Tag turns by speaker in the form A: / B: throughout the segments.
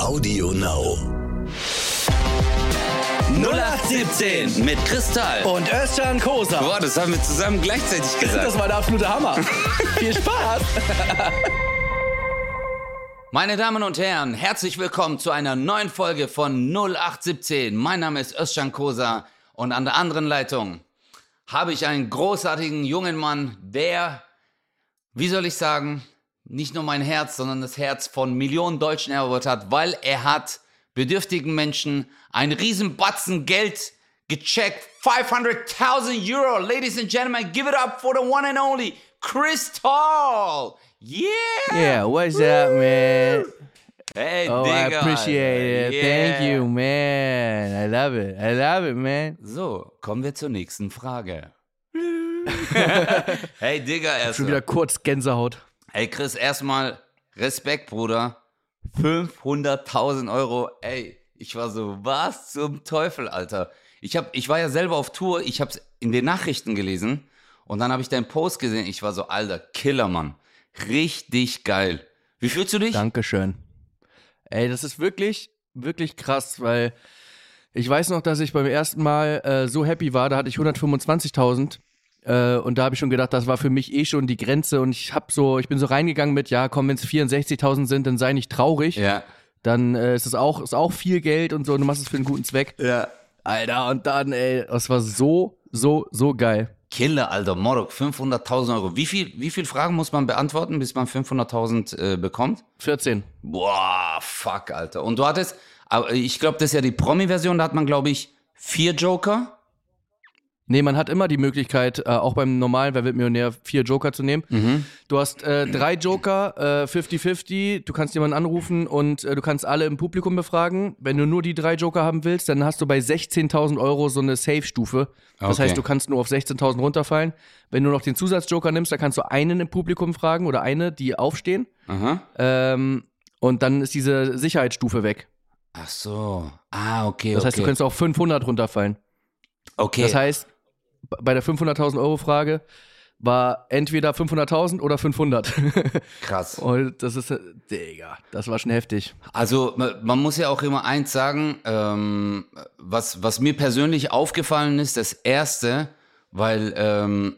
A: Audio Now.
B: 0817 mit Kristall.
C: Und Özcan Kosa.
B: Boah, das haben wir zusammen gleichzeitig gesagt.
C: Das war der absolute Hammer. Viel Spaß.
B: Meine Damen und Herren, herzlich willkommen zu einer neuen Folge von 0817. Mein Name ist Özcan Kosa und an der anderen Leitung habe ich einen großartigen jungen Mann, der, wie soll ich sagen, nicht nur mein Herz, sondern das Herz von Millionen Deutschen erobert hat, weil er hat bedürftigen Menschen einen riesen Batzen Geld gecheckt. 500.000 Euro. Ladies and gentlemen, give it up for the one and only Chris Tall. Yeah.
D: Yeah, what's up, man?
B: Hey,
D: Oh, I
B: Digga.
D: appreciate it.
B: Yeah.
D: Thank you, man. I love it. I love it, man.
B: So, kommen wir zur nächsten Frage. hey, Digga, erst
D: Schon wieder kurz Gänsehaut.
B: Hey, Chris, erstmal Respekt, Bruder. 500.000 Euro. Ey, ich war so, was zum Teufel, Alter. Ich, hab, ich war ja selber auf Tour, ich hab's in den Nachrichten gelesen und dann habe ich deinen Post gesehen. Ich war so, Alter, Killer, Mann. Richtig geil. Wie fühlst du dich?
D: Dankeschön. Ey, das ist wirklich, wirklich krass, weil ich weiß noch, dass ich beim ersten Mal äh, so happy war, da hatte ich 125.000 äh, und da habe ich schon gedacht, das war für mich eh schon die Grenze und ich hab so, ich bin so reingegangen mit, ja, komm, wenn es 64.000 sind, dann sei nicht traurig.
B: Ja.
D: Dann äh, ist es auch, ist auch viel Geld und so, und du machst es für einen guten Zweck.
B: Ja.
D: Alter, und dann, ey, das war so, so, so geil.
B: Killer, Alter, Morok, 500.000 Euro. Wie viel, wie viel Fragen muss man beantworten, bis man 500.000 äh, bekommt?
D: 14.
B: Boah, fuck, Alter. Und du hattest, aber ich glaube, das ist ja die Promi-Version, da hat man, glaube ich, vier Joker.
D: Nee, man hat immer die Möglichkeit, äh, auch beim normalen Wer wird Millionär, vier Joker zu nehmen. Du hast äh, drei Joker, äh, 50-50, du kannst jemanden anrufen und äh, du kannst alle im Publikum befragen. Wenn du nur die drei Joker haben willst, dann hast du bei 16.000 Euro so eine Safe-Stufe. Das
B: Okay.
D: heißt, du kannst nur auf 16.000 runterfallen. Wenn du noch den Zusatzjoker nimmst, dann kannst du einen im Publikum fragen oder eine, die aufstehen. Ähm, und dann ist diese Sicherheitsstufe weg.
B: Ach so. Ah, okay,
D: Das
B: okay.
D: heißt, du könntest auf 500 runterfallen.
B: okay.
D: Das heißt, bei der 500.000 Euro Frage war entweder 500.000 oder 500.
B: krass.
D: Und das ist, äh, Digga, das war schon heftig.
B: Also ma- man muss ja auch immer eins sagen, ähm, was, was mir persönlich aufgefallen ist, das Erste, weil ähm,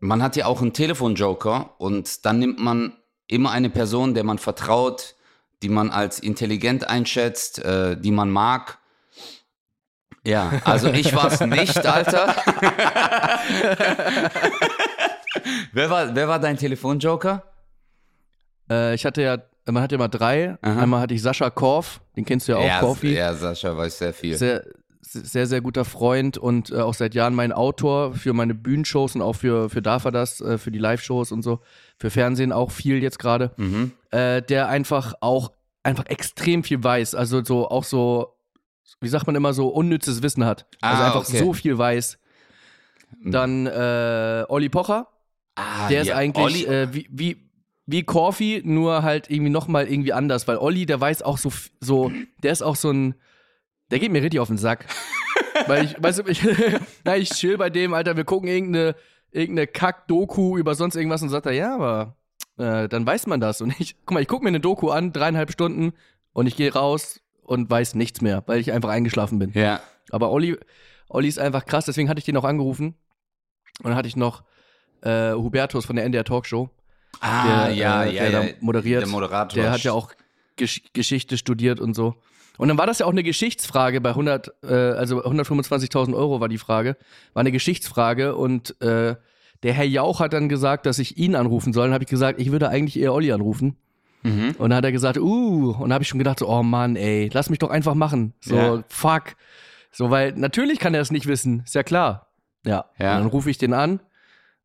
B: man hat ja auch einen Telefonjoker und dann nimmt man immer eine Person, der man vertraut, die man als intelligent einschätzt, äh, die man mag. Ja, also ich war es nicht, Alter. wer, war, wer war dein Telefonjoker?
D: Äh, ich hatte ja, man hatte immer drei.
B: Aha.
D: Einmal hatte ich Sascha Korf, den kennst du ja auch,
B: ja,
D: Korfi.
B: ja, Sascha weiß sehr viel.
D: Sehr, sehr, sehr guter Freund und äh, auch seit Jahren mein Autor für meine Bühnenshows und auch für, für Darf er das, äh, für die Live-Shows und so. Für Fernsehen auch viel jetzt gerade.
B: mhm.
D: äh, der einfach auch einfach extrem viel weiß. Also so auch so, wie sagt man immer, so unnützes Wissen hat. Also
B: Ah,
D: einfach
B: okay.
D: so viel weiß. Dann äh, Olli Pocher,
B: Ah,
D: der ist
B: ja,
D: eigentlich
B: Olli-
D: äh, wie, wie, wie Corfi, nur halt irgendwie nochmal irgendwie anders, weil Olli, der weiß auch so, so, der ist auch so ein, der geht mir richtig auf den Sack. weil ich, weißt du, ich, nein, ich chill bei dem, Alter, wir gucken irgendeine, irgendeine Kack-Doku über sonst irgendwas und sagt er, ja, aber äh, dann weiß man das. Und ich, guck mal, ich gucke mir eine Doku an, dreieinhalb Stunden und ich gehe raus und weiß nichts mehr, weil ich einfach eingeschlafen bin.
B: Ja.
D: Aber Olli, Olli ist einfach krass, deswegen hatte ich den noch angerufen. Und dann hatte ich noch äh, Hubertus von der NDR Talkshow.
B: Ah,
D: der,
B: ja,
D: äh,
B: ja,
D: der
B: ja.
D: da moderiert.
B: Der Moderator.
D: Der hat ja auch Gesch Geschichte studiert und so. Und dann war das ja auch eine Geschichtsfrage bei 100, äh, also 125.000 Euro war die Frage, war eine Geschichtsfrage und äh, der Herr Jauch hat dann gesagt, dass ich ihn anrufen soll. Dann habe ich gesagt, ich würde eigentlich eher Olli anrufen.
B: Mhm.
D: Und dann hat er gesagt, uh, und habe ich schon gedacht, so, oh Mann, ey, lass mich doch einfach machen. So,
B: Ja.
D: fuck. So, weil natürlich kann er es nicht wissen, ist ja klar. Ja.
B: Ja.
D: Und dann rufe ich den an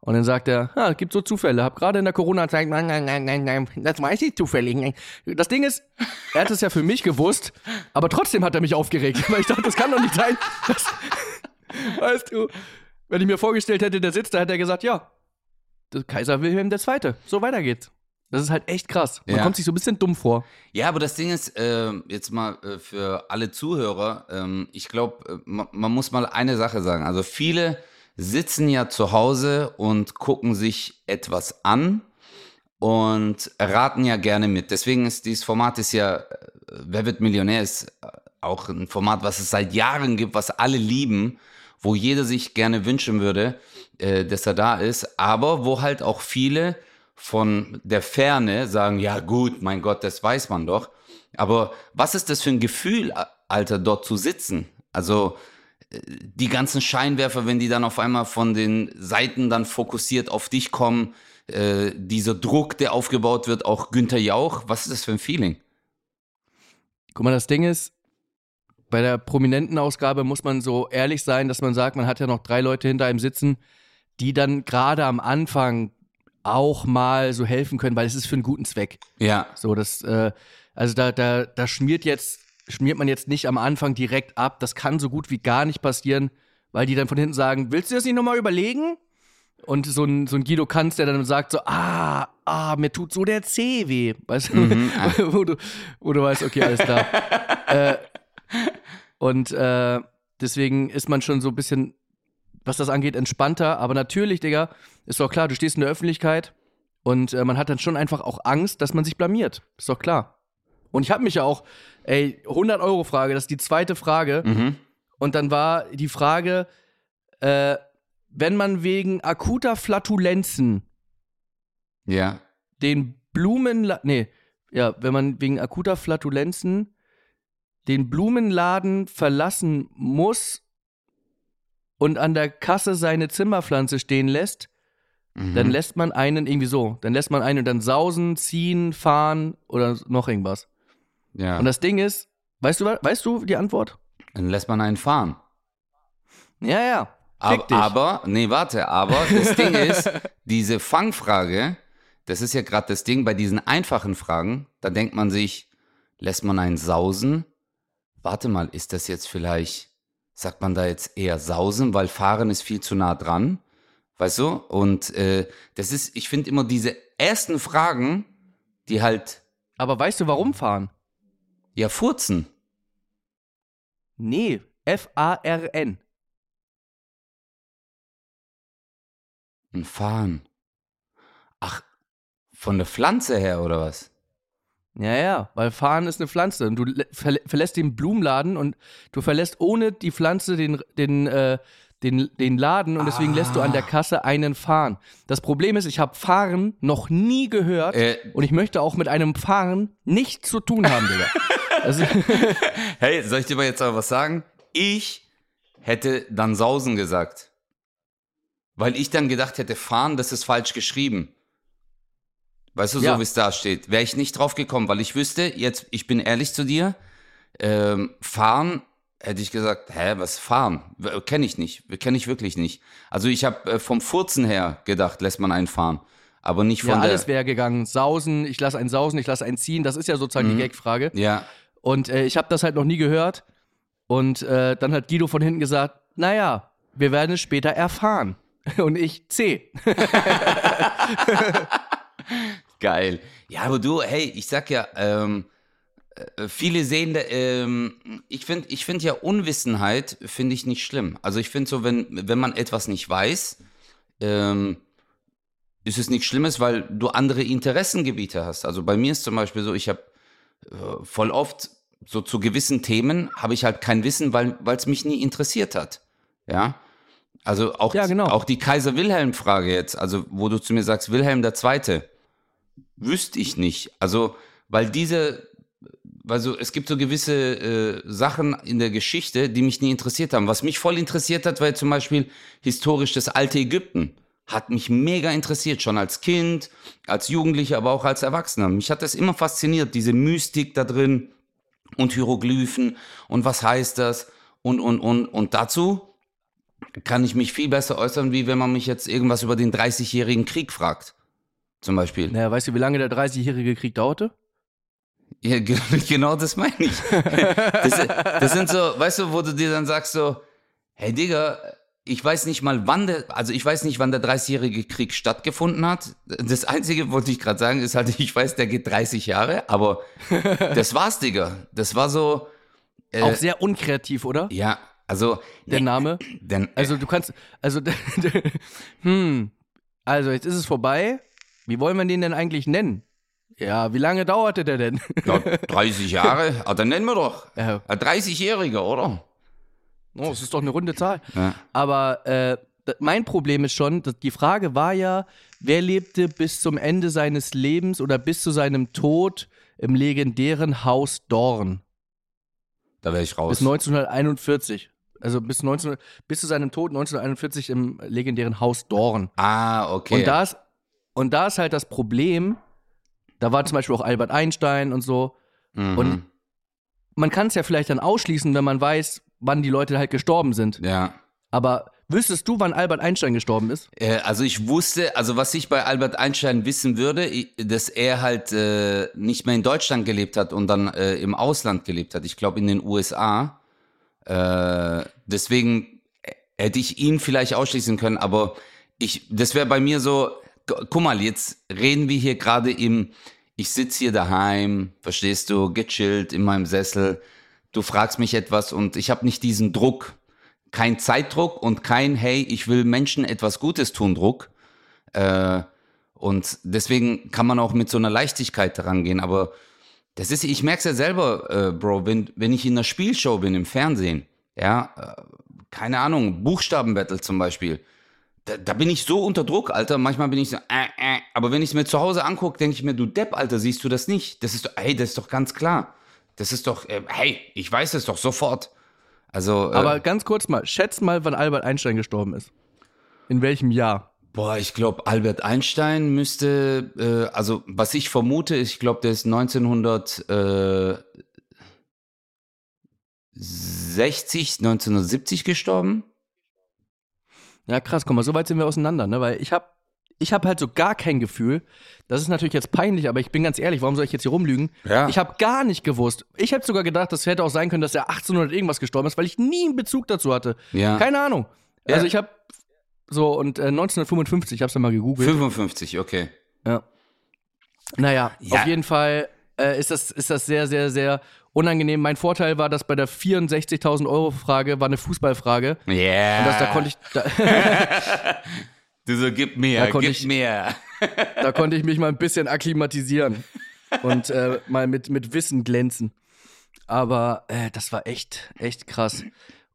D: und dann sagt er, ah, es gibt so Zufälle. Hab gerade in der Corona-Zeit, nein, nein, nein, nein, nein, das weiß ich zufällig. Das Ding ist, er hat es ja für mich gewusst, aber trotzdem hat er mich aufgeregt, weil ich dachte, das kann doch nicht sein. Das, weißt du, wenn ich mir vorgestellt hätte, der sitzt da, hätte er gesagt, ja, Kaiser Wilhelm II. So weiter geht's. Das ist halt echt krass. Man
B: Ja.
D: kommt sich so ein bisschen dumm vor.
B: Ja, aber das Ding ist, äh, jetzt mal äh, für alle Zuhörer, ähm, ich glaube, äh, ma man muss mal eine Sache sagen. Also viele sitzen ja zu Hause und gucken sich etwas an und raten ja gerne mit. Deswegen ist dieses Format ist ja äh, Wer wird Millionär ist äh, auch ein Format, was es seit Jahren gibt, was alle lieben, wo jeder sich gerne wünschen würde, äh, dass er da ist, aber wo halt auch viele von der Ferne sagen, ja gut, mein Gott, das weiß man doch. Aber was ist das für ein Gefühl, Alter, dort zu sitzen? Also äh, die ganzen Scheinwerfer, wenn die dann auf einmal von den Seiten dann fokussiert auf dich kommen, äh, dieser Druck, der aufgebaut wird, auch Günther Jauch, was ist das für ein Feeling?
D: Guck mal, das Ding ist, bei der prominenten Ausgabe muss man so ehrlich sein, dass man sagt, man hat ja noch drei Leute hinter einem sitzen, die dann gerade am Anfang auch mal so helfen können, weil es ist für einen guten Zweck.
B: Ja.
D: So, das, äh, also da, da, da schmiert jetzt, schmiert man jetzt nicht am Anfang direkt ab. Das kann so gut wie gar nicht passieren, weil die dann von hinten sagen, willst du das nicht nochmal überlegen? Und so ein, so ein Guido Kanz, der dann sagt so, ah, ah, mir tut so der Zeh weh. Weißt du,
B: Mhm.
D: wo, du wo du weißt, okay, alles klar. äh, und äh, deswegen ist man schon so ein bisschen, was das angeht, entspannter. Aber natürlich, Digga, ist doch klar, du stehst in der Öffentlichkeit und äh, man hat dann schon einfach auch Angst, dass man sich blamiert. Ist doch klar. Und ich habe mich ja auch, ey, 100 Euro Frage, das ist die zweite Frage.
B: Mhm.
D: Und dann war die Frage, äh, wenn man wegen akuter Flatulenzen
B: Ja.
D: den Blumen, nee, ja, wenn man wegen akuter Flatulenzen den Blumenladen verlassen muss und an der Kasse seine Zimmerpflanze stehen lässt,
B: Mhm.
D: dann lässt man einen irgendwie so. Dann lässt man einen dann sausen, ziehen, fahren oder noch irgendwas.
B: ja.
D: Und das Ding ist, weißt du, weißt du die Antwort?
B: dann lässt man einen fahren.
D: Ja, ja. Dich.
B: aber, nee, warte, aber das Ding ist, diese Fangfrage, das ist ja gerade das Ding bei diesen einfachen Fragen, da denkt man sich, lässt man einen sausen? Warte mal, ist das jetzt vielleicht, sagt man da jetzt eher sausen, weil fahren ist viel zu nah dran? Weißt du? Und äh, das ist, ich finde immer diese ersten Fragen, die halt,
D: Aber weißt du, warum fahren?
B: ja, furzen.
D: Nee, F-A-R-N.
B: Ein Fahren. Ach, von der Pflanze her oder was?
D: Ja, ja, weil Fahren ist eine Pflanze. Und du lä- verlä verlässt den Blumenladen und du verlässt ohne die Pflanze den, den, äh, den, den Laden und deswegen lässt du an der Kasse einen fahren. Das Problem ist, ich habe Fahren noch nie gehört
B: Äh.
D: und ich möchte auch mit einem Fahren nichts zu tun haben, Digga. Also,
B: Hey, soll ich dir mal jetzt aber was sagen? Ich hätte dann Sausen gesagt. Weil ich dann gedacht hätte, fahren, das ist falsch geschrieben. Weißt du, so
D: Ja.
B: wie es da steht. Wäre ich nicht drauf gekommen, weil ich wüsste, jetzt, ich bin ehrlich zu dir, ähm, fahren, hätte ich gesagt, hä, was fahren? Kenne ich nicht, kenne ich wirklich nicht. Also ich habe äh, vom Furzen her gedacht, lässt man einen fahren. Aber nicht von
D: ja, alles wäre gegangen. Sausen, ich lasse einen sausen, ich lasse einen ziehen. Das ist ja sozusagen die Gagfrage.
B: ja,
D: Und äh, ich habe das halt noch nie gehört. Und äh, dann hat Guido von hinten gesagt, naja, wir werden es später erfahren. Und ich C.
B: Geil. Ja, aber du, hey, ich sag ja, ähm, äh, viele sehen, ähm, ich finde ich find ja Unwissenheit, finde ich nicht schlimm. Also ich finde so, wenn, wenn man etwas nicht weiß, ähm, ist es nichts Schlimmes, weil du andere Interessengebiete hast. Also bei mir ist zum Beispiel so, ich habe äh, voll oft so zu gewissen Themen habe ich halt kein Wissen, weil es mich nie interessiert hat. Ja. Also auch,
D: Ja, genau.
B: auch die Kaiser-Wilhelm-Frage jetzt, also wo du zu mir sagst, Wilhelm der Zweite, wüsste ich nicht. Also, weil diese, also es gibt so gewisse äh, Sachen in der Geschichte, die mich nie interessiert haben. Was mich voll interessiert hat, war zum Beispiel historisch das alte Ägypten. Hat mich mega interessiert, schon als Kind, als Jugendlicher, aber auch als Erwachsener. Mich hat das immer fasziniert, diese Mystik da drin und Hieroglyphen und was heißt das und, und, und, und dazu kann ich mich viel besser äußern, wie wenn man mich jetzt irgendwas über den 30-jährigen Krieg fragt. Zum Beispiel.
D: Naja, weißt du, wie lange der 30-jährige Krieg dauerte?
B: Ja, ge- genau das meine ich. Das, das sind so, weißt du, wo du dir dann sagst so, hey Digga, ich weiß nicht mal wann der, also ich weiß nicht, wann der 30-jährige Krieg stattgefunden hat. Das Einzige, wollte ich gerade sagen, ist halt, ich weiß, der geht 30 Jahre, aber das war's, Digga. Das war so,
D: Auch sehr unkreativ, oder?
B: ja, also,
D: Der Name.
B: denn,
D: Also du kannst, also, hm, also jetzt ist es vorbei. Wie wollen wir den denn eigentlich nennen? Ja, wie lange dauerte der denn?
B: Ja, 30 Jahre, ah, dann nennen wir doch.
D: Ja.
B: Ein 30-Jähriger, oder?
D: Oh, das ist doch eine runde Zahl.
B: Ja.
D: Aber äh, mein Problem ist schon, die Frage war ja, wer lebte bis zum Ende seines Lebens oder bis zu seinem Tod im legendären Haus Dorn?
B: Da wäre ich raus.
D: Bis 1941. Also bis, 19, bis zu seinem Tod 1941 im legendären Haus Dorn.
B: ah, okay.
D: Und, da ist, und da ist halt das Problem, da war zum Beispiel auch Albert Einstein und so.
B: Mhm.
D: Und man kann es ja vielleicht dann ausschließen, wenn man weiß, wann die Leute halt gestorben sind.
B: ja.
D: Aber wüsstest du, wann Albert Einstein gestorben ist?
B: Äh, Also ich wusste, also was ich bei Albert Einstein wissen würde, dass er halt äh, nicht mehr in Deutschland gelebt hat und dann äh, im Ausland gelebt hat. Ich glaube in den USA. Äh, deswegen hätte ich ihn vielleicht ausschließen können, aber ich, das wäre bei mir so, guck mal, jetzt reden wir hier gerade im, ich sitze hier daheim, verstehst du, gechillt in meinem Sessel, du fragst mich etwas und ich habe nicht diesen Druck, kein Zeitdruck und kein, hey, ich will Menschen etwas Gutes tun, Druck. Äh, und deswegen kann man auch mit so einer Leichtigkeit rangehen. Aber das ist, ich merke es ja selber, äh, Bro, wenn, wenn ich in einer Spielshow bin im Fernsehen, ja, äh, keine Ahnung, Buchstabenbattle zum Beispiel, da, da bin ich so unter Druck, Alter. Manchmal bin ich so, äh, äh. aber wenn ich es mir zu Hause angucke, denke ich mir, du Depp, Alter, siehst du das nicht? Das ist doch, hey, das ist doch ganz klar. Das ist doch, äh, hey, ich weiß es doch sofort. Also, äh,
D: Aber ganz kurz mal, schätzt mal, wann Albert Einstein gestorben ist. In welchem Jahr?
B: Boah, ich glaube, Albert Einstein müsste, äh, also was ich vermute, ich glaube, der ist 1960, 1970 gestorben.
D: Ja, krass, guck mal, so weit sind wir auseinander, ne? Weil ich habe ich hab halt so gar kein Gefühl. Das ist natürlich jetzt peinlich, aber ich bin ganz ehrlich, warum soll ich jetzt hier rumlügen?
B: Ja.
D: Ich habe gar nicht gewusst. Ich hätte sogar gedacht, das hätte auch sein können, dass er 1800 irgendwas gestorben ist, weil ich nie einen Bezug dazu hatte.
B: Ja.
D: Keine Ahnung.
B: Ja.
D: Also ich habe so und äh, 1955, ich habe es mal gegoogelt.
B: 55, okay.
D: Ja. Naja,
B: Ja.
D: auf jeden Fall äh, ist, das, ist das sehr, sehr, sehr unangenehm. Mein Vorteil war, dass bei der 64.000 Euro Frage war eine Fußballfrage.
B: Ja. Yeah.
D: Und das, da konnte ich, da,
B: Du so, gib
D: konnte
B: gib
D: ich-
B: mir.
D: da konnte ich mich mal ein bisschen akklimatisieren und äh, mal mit, mit Wissen glänzen. Aber äh, das war echt, echt krass.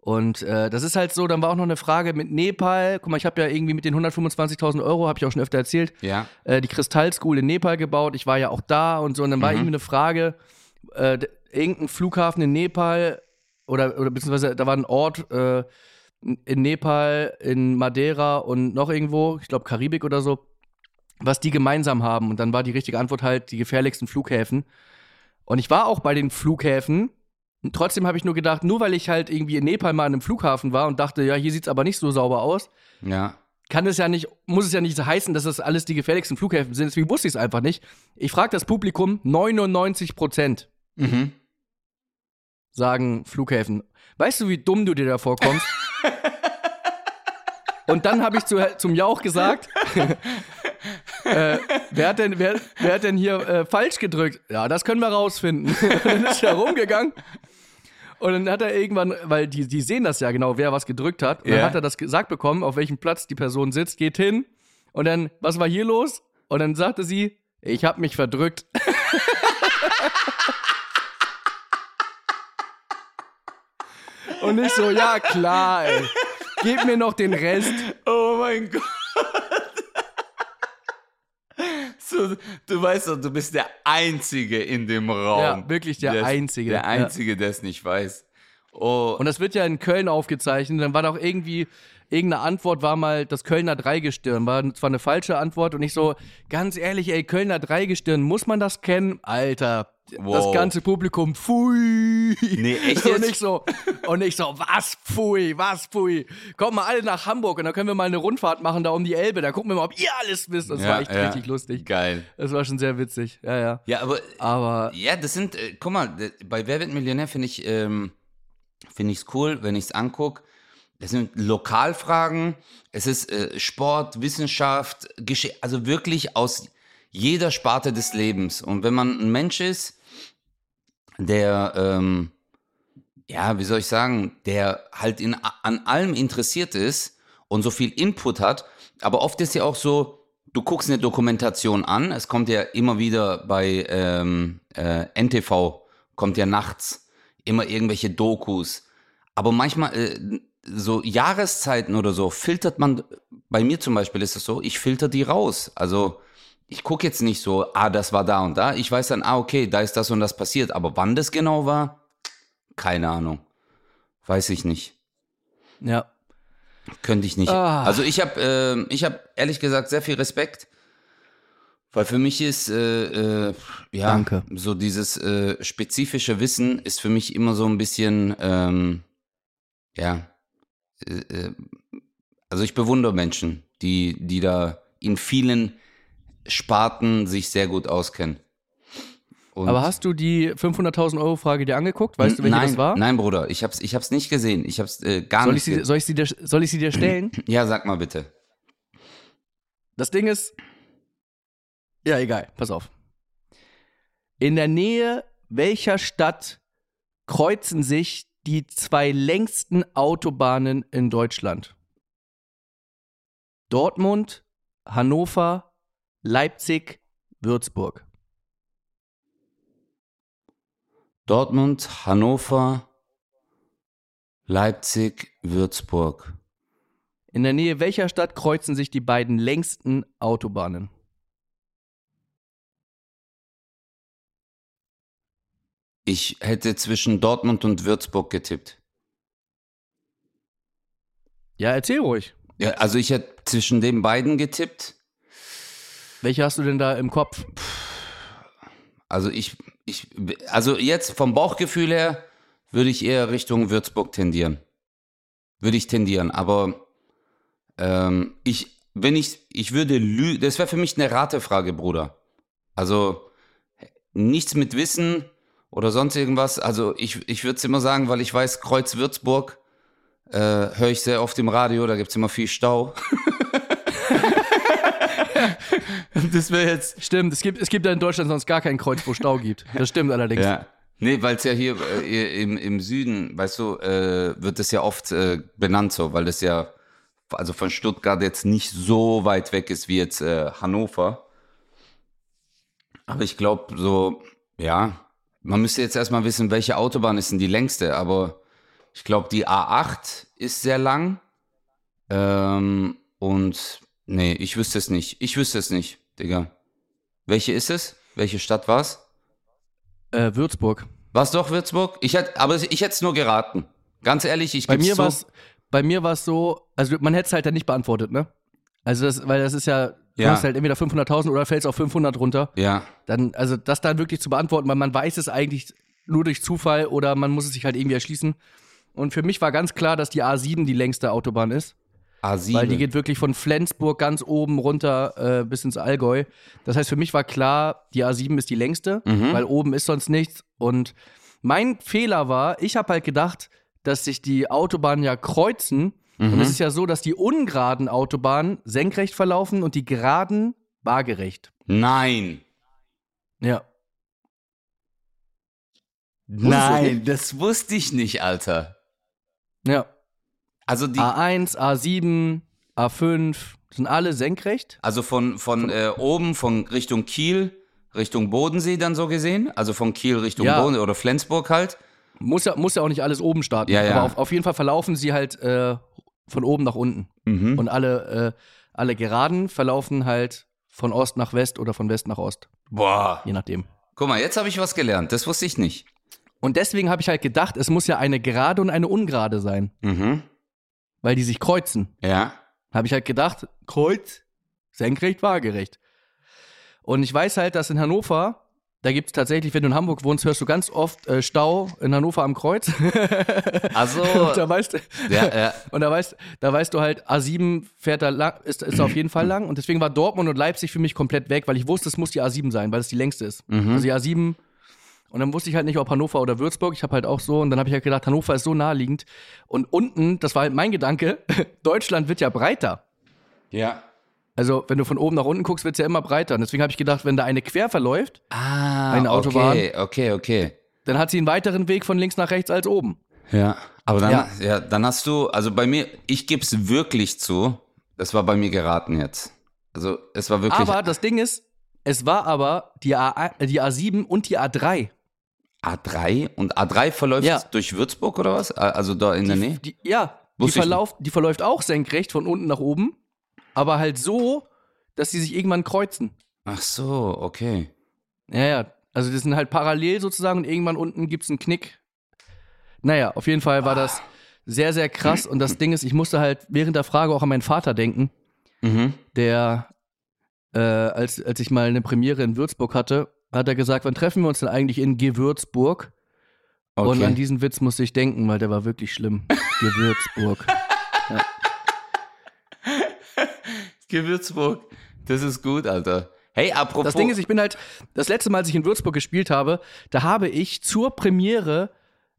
D: Und äh, das ist halt so, dann war auch noch eine Frage mit Nepal. Guck mal, ich habe ja irgendwie mit den 125.000 Euro, habe ich auch schon öfter erzählt,
B: Ja.
D: äh, die Kristall School in Nepal gebaut. Ich war ja auch da und so. Und dann war irgendwie eine Frage, äh, irgendein Flughafen in Nepal oder, oder beziehungsweise da war ein Ort äh, in Nepal, in Madeira und noch irgendwo, ich glaube Karibik oder so, was die gemeinsam haben. Und dann war die richtige Antwort halt die gefährlichsten Flughäfen. Und ich war auch bei den Flughäfen. Und trotzdem habe ich nur gedacht, nur weil ich halt irgendwie in Nepal mal an einem Flughafen war und dachte, ja, hier sieht's aber nicht so sauber aus,
B: Ja.
D: kann es ja nicht, muss es ja nicht heißen, dass das alles die gefährlichsten Flughäfen sind. Deswegen wusste ich es einfach nicht. Ich frage das Publikum, 99 Prozent
B: Mhm.
D: sagen Flughäfen. Weißt du, wie dumm du dir da vorkommst? Und dann habe ich zu, zum Jauch gesagt, äh, wer, hat denn, wer, wer hat denn hier äh, falsch gedrückt? Ja, das können wir rausfinden. Dann ist er rumgegangen. Und dann hat er irgendwann, weil die, die sehen das ja genau, wer was gedrückt hat. Und dann
B: Ja.
D: hat er das gesagt bekommen, auf welchem Platz die Person sitzt, geht hin. Und dann, was war hier los? Und dann sagte sie, ich habe mich verdrückt. Und ich so, ja klar, ey. Gib mir noch den Rest.
B: Oh mein Gott. So, du weißt doch, du bist der Einzige in dem Raum.
D: Ja, wirklich der
B: der's-
D: Einzige,
B: Der
D: ja.
B: Einzige, der es nicht weiß. Oh,
D: Und das wird ja in Köln aufgezeichnet. Dann war doch irgendwie, irgendeine Antwort war mal das Kölner Dreigestirn. War zwar eine falsche Antwort und ich so, ganz ehrlich, ey, Kölner Dreigestirn, muss man das kennen? Alter, das
B: Wow.
D: ganze Publikum, pfui.
B: Nee, echt
D: Und
B: jetzt?
D: ich so, und ich so, was pfui, was pfui. Kommt mal alle nach Hamburg und dann können wir mal eine Rundfahrt machen da um die Elbe. Da gucken wir mal, ob ihr alles wisst. Das
B: Ja,
D: war echt
B: ja.
D: richtig lustig.
B: Geil.
D: Das war schon sehr witzig. Ja, ja.
B: Ja, aber
D: Aber
B: Ja, das sind, äh, guck mal, bei Wer wird Millionär finde ich, ähm, finde ich es cool, wenn ich es angucke. Das sind Lokalfragen, es ist äh, Sport, Wissenschaft, Gesche also wirklich aus jeder Sparte des Lebens. Und wenn man ein Mensch ist, der, ähm, ja, wie soll ich sagen, der halt in, an allem interessiert ist und so viel Input hat, aber oft ist ja auch so, du guckst eine Dokumentation an, es kommt ja immer wieder bei ähm, äh, NTV, kommt ja nachts immer irgendwelche Dokus. Aber manchmal, äh, so Jahreszeiten oder so, filtert man, bei mir zum Beispiel ist es so, ich filter die raus. Also ich gucke jetzt nicht so, ah, das war da und da. Ich weiß dann, ah, okay, da ist das und das passiert. Aber wann das genau war, keine Ahnung. Weiß ich nicht.
D: Ja.
B: Könnte ich nicht.
D: Ah.
B: Also ich habe äh, ich habe ehrlich gesagt sehr viel Respekt, weil für mich ist äh, äh, ja
D: Danke.
B: so dieses äh, spezifische Wissen ist für mich immer so ein bisschen ähm, ja äh, äh, also ich bewundere Menschen, die die da in vielen Sparten sich sehr gut auskennen. Und
D: Aber hast du die 500.000 Euro Frage dir angeguckt? Weißt du, welche
B: nein,
D: das war?
B: Nein, Bruder, ich hab's ich hab's nicht gesehen. Ich hab's äh, gar
D: Soll
B: nicht.
D: ich, sie,
B: ge-
D: soll, ich sie dir, soll ich sie dir stellen?
B: ja, sag mal bitte.
D: Das Ding ist. Ja, egal, pass auf. In der Nähe welcher Stadt kreuzen sich die zwei längsten Autobahnen in Deutschland? Dortmund, Hannover, Leipzig, Würzburg.
B: Dortmund, Hannover, Leipzig, Würzburg.
D: In der Nähe welcher Stadt kreuzen sich die beiden längsten Autobahnen?
B: Ich hätte zwischen Dortmund und Würzburg getippt.
D: Ja, erzähl ruhig.
B: Ja, also ich hätte zwischen den beiden getippt.
D: Welche hast du denn da im Kopf?
B: Also ich, ich, also jetzt vom Bauchgefühl her würde ich eher Richtung Würzburg tendieren. Würde ich tendieren, aber ähm, ich, wenn ich, ich würde lü, das wäre für mich eine Ratefrage, Bruder. Also nichts mit Wissen oder sonst irgendwas. Also ich, ich würde es immer sagen, weil ich weiß, Kreuz Würzburg äh, höre ich sehr oft im Radio, da gibt es immer viel Stau. das wäre jetzt
D: Stimmt, es gibt, es gibt ja in Deutschland sonst gar kein Kreuz, wo Stau gibt. Das stimmt allerdings.
B: Ja. Nee, weil es ja hier äh, im, im Süden, weißt du, äh, wird es ja oft äh, benannt so, weil es ja also von Stuttgart jetzt nicht so weit weg ist wie jetzt äh, Hannover. Aber ich glaube so, ja, man müsste jetzt erstmal wissen, welche Autobahn ist denn die längste, aber ich glaube, die A8 ist sehr lang. Ähm, und nee, ich wüsste es nicht. Ich wüsste es nicht, Digga. Welche ist es? Welche Stadt war's?
D: Äh, Würzburg.
B: War's doch Würzburg? Ich hätte, aber ich hätte es nur geraten. Ganz ehrlich, ich
D: Bei mir
B: zu.
D: war es bei mir war es so, also man hätte es halt dann nicht beantwortet, ne? Also das, weil das ist ja, du
B: Ja.
D: hast halt entweder 500.000 oder fällst auf 500 runter.
B: Ja,
D: Dann, also das dann wirklich zu beantworten, weil man weiß es eigentlich nur durch Zufall oder man muss es sich halt irgendwie erschließen. Und für mich war ganz klar, dass die A7 die längste Autobahn ist,
B: A7.
D: weil die geht wirklich von Flensburg ganz oben runter äh, bis ins Allgäu. Das heißt, für mich war klar, die A7 ist die längste,
B: Mhm.
D: weil oben ist sonst nichts. Und mein Fehler war, ich habe halt gedacht, dass sich die Autobahnen ja kreuzen. Und
B: Mhm.
D: es ist ja so, dass die ungeraden Autobahnen senkrecht verlaufen und die geraden waagerecht.
B: Nein.
D: Ja.
B: Nein, das wusste ich nicht, Alter.
D: Ja.
B: Also die,
D: A1, A7, A5 sind alle senkrecht.
B: also von, von äh, oben, von Richtung Kiel, Richtung Bodensee dann so gesehen. Also von Kiel Richtung
D: Ja.
B: Bodensee oder Flensburg halt.
D: Muss ja, muss ja auch nicht alles oben starten.
B: Ja, ja.
D: Aber auf, auf jeden Fall verlaufen sie halt äh, von oben nach unten.
B: Mhm.
D: Und alle, äh, alle Geraden verlaufen halt von Ost nach West oder von West nach Ost.
B: Boah.
D: Je nachdem.
B: Guck mal, jetzt habe ich was gelernt. Das wusste ich nicht.
D: Und deswegen habe ich halt gedacht, es muss ja eine gerade und eine ungerade sein,
B: Mhm.
D: Weil die sich kreuzen.
B: Ja.
D: Habe ich halt gedacht, Kreuz, senkrecht, waagerecht. Und ich weiß halt, dass in Hannover, da gibt es tatsächlich, wenn du in Hamburg wohnst, hörst du ganz oft äh, Stau in Hannover am Kreuz.
B: Also,
D: und da weißt du,
B: ja, ja.
D: und da weißt, da weißt du halt, A7 fährt da lang, ist, ist auf jeden Fall lang. Und deswegen war Dortmund und Leipzig für mich komplett weg, weil ich wusste, es muss die A7 sein, weil es die längste ist. Also die A7. Und dann wusste ich halt nicht, ob Hannover oder Würzburg. Ich habe halt auch so, und dann habe ich halt gedacht, Hannover ist so naheliegend. Und unten, das war halt mein Gedanke, Deutschland wird ja breiter.
B: Ja.
D: Also, wenn du von oben nach unten guckst, wird es ja immer breiter. Und deswegen habe ich gedacht, wenn da eine quer verläuft,
B: Ah,
D: Eine Autobahn.
B: Okay, okay, okay.
D: dann hat sie einen weiteren Weg von links nach rechts als oben.
B: Ja, aber dann, ja.
D: Ja.
B: dann hast du, also bei mir, ich gebe es wirklich zu, das war bei mir geraten jetzt. Also es war wirklich
D: Aber das Ding ist, es war aber die, A, die A7 und die A3.
B: A3 und A3 verläuft
D: Ja.
B: durch Würzburg oder was? Also da in der Nähe?
D: Die, ja, die, verlauf, die verläuft auch senkrecht von unten nach oben, aber halt so, dass sie sich irgendwann kreuzen.
B: Ach so, okay.
D: Ja, ja. Also das sind halt parallel sozusagen und irgendwann unten gibt es einen Knick. Naja, auf jeden Fall war das sehr, sehr krass. Und das Ding ist, ich musste halt während der Frage auch an meinen Vater denken,
B: Mhm.
D: der, äh, als, als ich mal eine Premiere in Würzburg hatte, hat er gesagt, wann treffen wir uns denn eigentlich in Gewürzburg?
B: okay.
D: Und an diesen Witz musste ich denken, weil der war wirklich schlimm. Gewürzburg.
B: Gewürzburg. Das ist gut, Alter. Hey, apropos.
D: Das Ding ist, ich bin halt, das letzte Mal, als ich in Würzburg gespielt habe, da habe ich zur Premiere,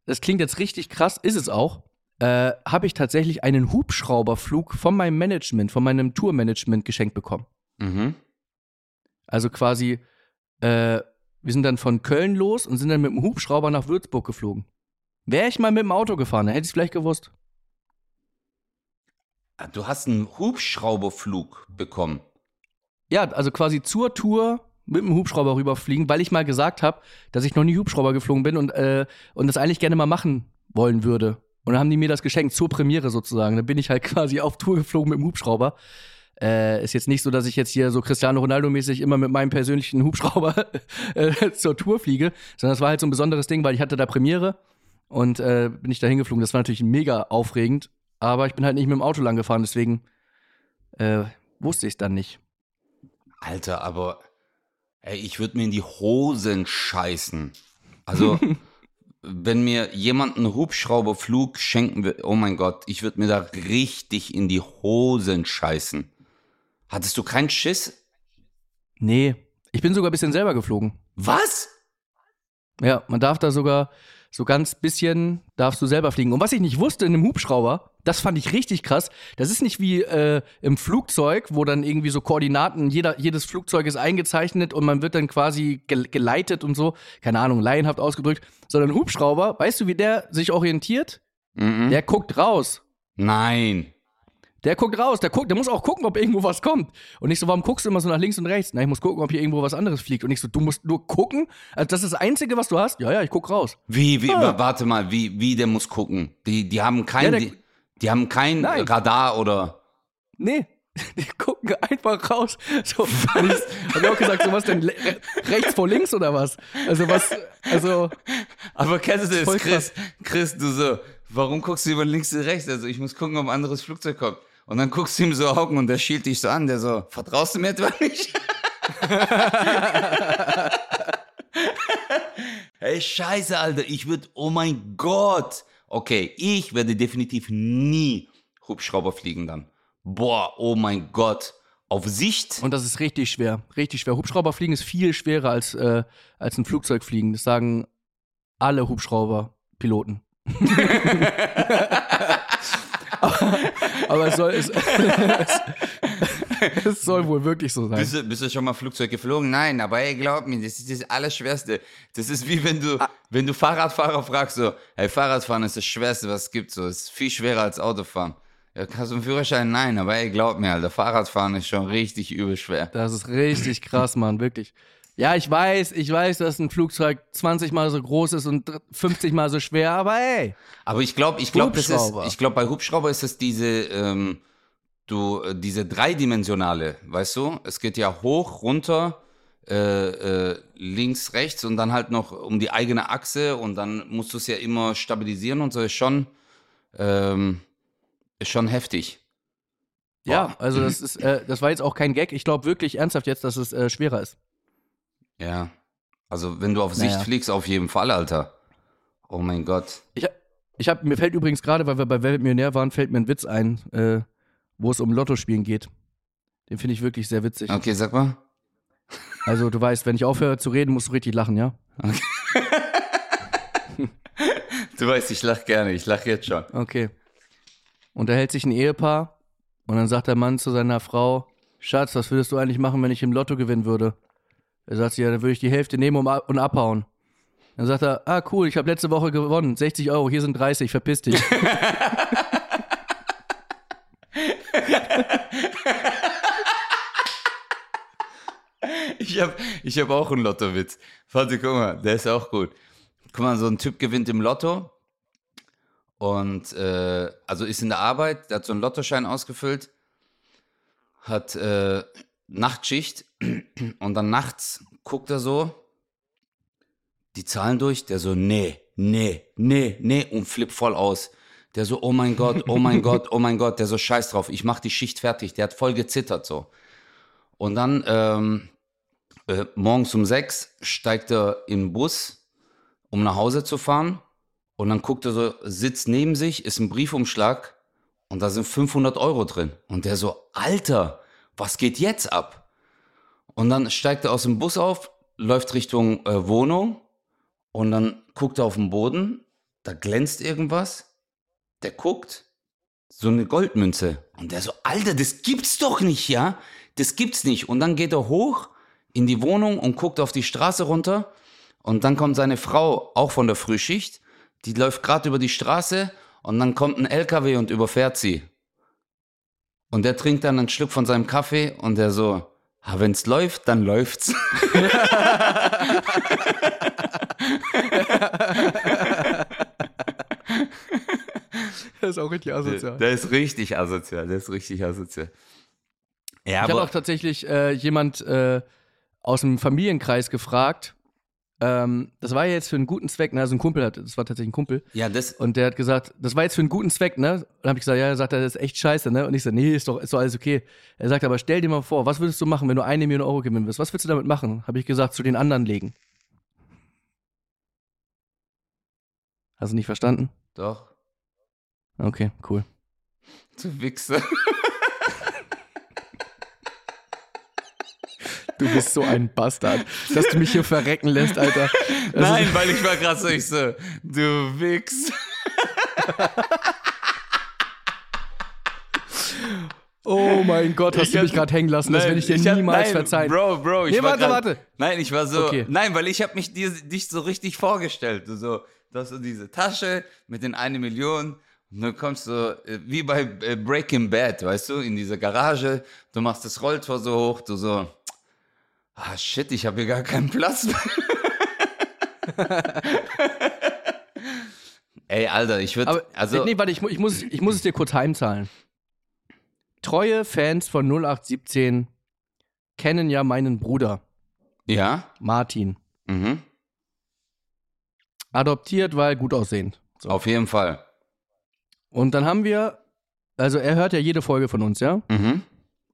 D: das klingt jetzt richtig krass, ist es auch, äh, habe ich tatsächlich einen Hubschrauberflug von meinem Management, von meinem Tourmanagement geschenkt bekommen.
B: mhm.
D: Also quasi, äh, wir sind dann von Köln los und sind dann mit dem Hubschrauber nach Würzburg geflogen. Wäre ich mal mit dem Auto gefahren, dann hätte ich es vielleicht gewusst.
B: Ah, Du hast einen Hubschrauberflug bekommen.
D: Ja, also quasi zur Tour mit dem Hubschrauber rüberfliegen, weil ich mal gesagt habe, dass ich noch nie Hubschrauber geflogen bin und, äh, und das eigentlich gerne mal machen wollen würde. Und dann haben die mir das geschenkt zur Premiere sozusagen. Dann bin ich halt quasi auf Tour geflogen mit dem Hubschrauber. Äh, ist jetzt nicht so, dass ich jetzt hier so Cristiano Ronaldo-mäßig immer mit meinem persönlichen Hubschrauber äh, zur Tour fliege, sondern das war halt so ein besonderes Ding, weil ich hatte da Premiere und äh, bin ich da hingeflogen. Das war natürlich mega aufregend, aber ich bin halt nicht mit dem Auto lang gefahren, deswegen äh, wusste ich es dann nicht.
B: Alter, aber ey, ich würde mir in die Hosen scheißen. Also, wenn mir jemand einen Hubschrauberflug schenken würde, oh mein Gott, ich würde mir da richtig in die Hosen scheißen. Hattest du keinen Schiss?
D: Nee, ich bin sogar ein bisschen selber geflogen.
B: Was?
D: Ja, man darf da sogar so ganz bisschen, darfst du selber fliegen. Und was ich nicht wusste in einem Hubschrauber, das fand ich richtig krass. Das ist nicht wie äh, im Flugzeug, wo dann irgendwie so Koordinaten, jeder, jedes Flugzeug ist eingezeichnet und man wird dann quasi gel geleitet und so. Keine Ahnung, laienhaft ausgedrückt. Sondern Hubschrauber, weißt du, wie der sich orientiert?
B: Mhm.
D: Der guckt raus.
B: Nein.
D: Der guckt raus, der guckt, der muss auch gucken, ob irgendwo was kommt. Und nicht so, warum guckst du immer so nach links und rechts? Na, ich muss gucken, ob hier irgendwo was anderes fliegt. Und nicht so, du musst nur gucken. Also das ist das Einzige, was du hast. Ja, ja, ich guck raus.
B: Wie, wie,
D: Ah.
B: wa- warte mal, wie, wie der muss gucken? Die, die haben kein,
D: Ja, der-
B: die, die haben kein
D: Nein.
B: Radar oder.
D: Nee, die gucken einfach raus. So, und ich hab ich auch gesagt, so was denn re rechts vor links oder was? Also was, also
B: Aber kennst du das, Chris? Chris, du so, warum guckst du über links und rechts? Also ich muss gucken, ob ein anderes Flugzeug kommt. Und dann guckst du ihm so Augen und der schielt dich so an, der so, vertraust du mir etwa nicht? Ey, scheiße, Alter, ich würde, oh mein Gott. Okay, ich werde definitiv nie Hubschrauber fliegen dann. Boah, oh mein Gott. Auf Sicht?
D: und das ist richtig schwer, richtig schwer. Hubschrauberfliegen ist viel schwerer als äh, als ein Flugzeugfliegen. Das sagen alle Hubschrauberpiloten. aber, es soll es, es, es soll wohl wirklich so sein.
B: Bist du, bist du schon mal Flugzeug geflogen? Nein, aber ey, glaub mir, das ist das Allerschwerste. Das ist wie wenn du, wenn du Fahrradfahrer fragst, so, hey, Fahrradfahren ist das Schwerste, was es gibt, so, es ist viel schwerer als Autofahren. Ja, hast du einen Führerschein? Nein, aber ey, glaub mir, Alter, Fahrradfahren ist schon richtig übel schwer.
D: Das ist richtig krass, Mann, wirklich. Ja, ich weiß, ich weiß, dass ein Flugzeug 20 mal so groß ist und 50 mal so schwer, aber ey.
B: Aber ich glaube, ich glaube, das ist, ich glaube, bei Hubschrauber ist es diese, ähm, du, äh, diese dreidimensionale, weißt du? Es geht ja hoch, runter, äh, äh, links, rechts und dann halt noch um die eigene Achse und dann musst du es ja immer stabilisieren und so ist schon, ähm, ist schon heftig.
D: Ja,
B: Boah.
D: also das ist, äh, das war jetzt auch kein Gag. Ich glaube wirklich ernsthaft jetzt, dass es äh, schwerer ist.
B: Ja. Also wenn du auf Sicht
D: Naja.
B: fliegst, auf jeden Fall, Alter. Oh mein Gott.
D: Ich, ich hab, mir fällt übrigens gerade, weil wir bei Wer wird Millionär waren, fällt mir ein Witz ein, äh, wo es um Lottospielen geht. Den finde ich wirklich sehr witzig.
B: Okay, sag mal.
D: Also du weißt, wenn ich aufhöre zu reden, musst du richtig lachen, ja?
B: Du weißt, ich lach gerne, ich lach jetzt schon.
D: Okay. Unterhält sich ein Ehepaar und dann sagt der Mann zu seiner Frau, Schatz, was würdest du eigentlich machen, wenn ich im Lotto gewinnen würde? Er sagt sie, ja, dann würde ich die Hälfte nehmen und abhauen. Dann sagt er, ah cool, ich habe letzte Woche gewonnen, 60 Euro, hier sind 30, verpiss dich.
B: Ich habe ich hab auch einen Lottowitz. Warte, guck mal, der ist auch gut. Guck mal, so ein Typ gewinnt im Lotto und äh, also ist in der Arbeit, der hat so einen Lottoschein ausgefüllt, hat äh, Nachtschicht und dann nachts guckt er so die Zahlen durch, der so, nee, nee, nee, nee und flippt voll aus. Der so, oh mein Gott, oh mein Gott, oh mein Gott, der so scheiß drauf, ich mach die Schicht fertig, der hat voll gezittert so. Und dann ähm, äh, morgens um sechs steigt er den Bus, um nach Hause zu fahren. Und dann guckt er so, sitzt neben sich, ist ein Briefumschlag und da sind 500 Euro drin. Und der so, Alter, was geht jetzt ab? Und dann steigt er aus dem Bus auf, läuft Richtung äh, Wohnung und dann guckt er auf den Boden, da glänzt irgendwas. Der guckt, so eine Goldmünze. Und der so, Alter, das gibt's doch nicht, ja? Das gibt's nicht. Und dann geht er hoch in die Wohnung und guckt auf die Straße runter. Und dann kommt seine Frau, auch von der Frühschicht, die läuft gerade über die Straße und dann kommt ein LKW und überfährt sie. Und der trinkt dann einen Schluck von seinem Kaffee und der so, ah, wenn's läuft, dann läuft's.
D: Das ist auch richtig
B: Der,
D: asozial.
B: der ist richtig asozial, der ist richtig asozial. Ja,
D: Ich habe auch tatsächlich äh, jemand äh, aus dem Familienkreis gefragt. Ähm, das war ja jetzt für einen guten Zweck, ne? Also ein Kumpel hat, das war tatsächlich ein Kumpel.
B: ja, das,
D: Und der hat gesagt, das war jetzt für einen guten Zweck, ne? Und dann habe ich gesagt, ja, er sagt, das ist echt scheiße, ne? Und ich so, nee, ist doch, ist doch alles okay. Er sagt, aber stell dir mal vor, was würdest du machen, wenn du eine Million Euro gewinnen würdest? Was würdest du damit machen? Habe ich gesagt, zu den anderen legen. Hast du nicht verstanden?
B: doch,
D: Okay, cool.
B: du Wichser.
D: Du bist so ein Bastard, dass du mich hier verrecken lässt, Alter. Das
B: Nein, weil ich war gerade so, ich so, du Wichs.
D: Oh mein Gott, hast
B: Ich
D: du mich gerade hängen lassen. Das
B: Nein,
D: werde ich dir
B: ich hab-
D: niemals
B: nein,
D: verzeihen.
B: Bro, Bro, ich
D: Nee,
B: war
D: warte,
B: grad,
D: warte.
B: Nein, ich war so.
D: Okay.
B: Nein, weil ich habe mich dir, dich so richtig vorgestellt. Du so, du hast so diese Tasche mit den eine Million. Und dann kommst du, äh, wie bei äh, Breaking Bad, weißt du, in diese Garage. Du machst das Rolltor so hoch. Du so, ah shit, ich habe hier gar keinen Platz mehr. Ey, Alter, ich würde, also,
D: nee, warte, ich, ich, muss, ich muss es dir kurz heimzahlen. Treue Fans von 0817 kennen ja meinen Bruder,
B: ja,
D: Martin.
B: mhm.
D: Adoptiert, weil gut aussehend. So.
B: auf jeden Fall.
D: Und dann haben wir, also er hört ja jede Folge von uns, ja?
B: Mhm.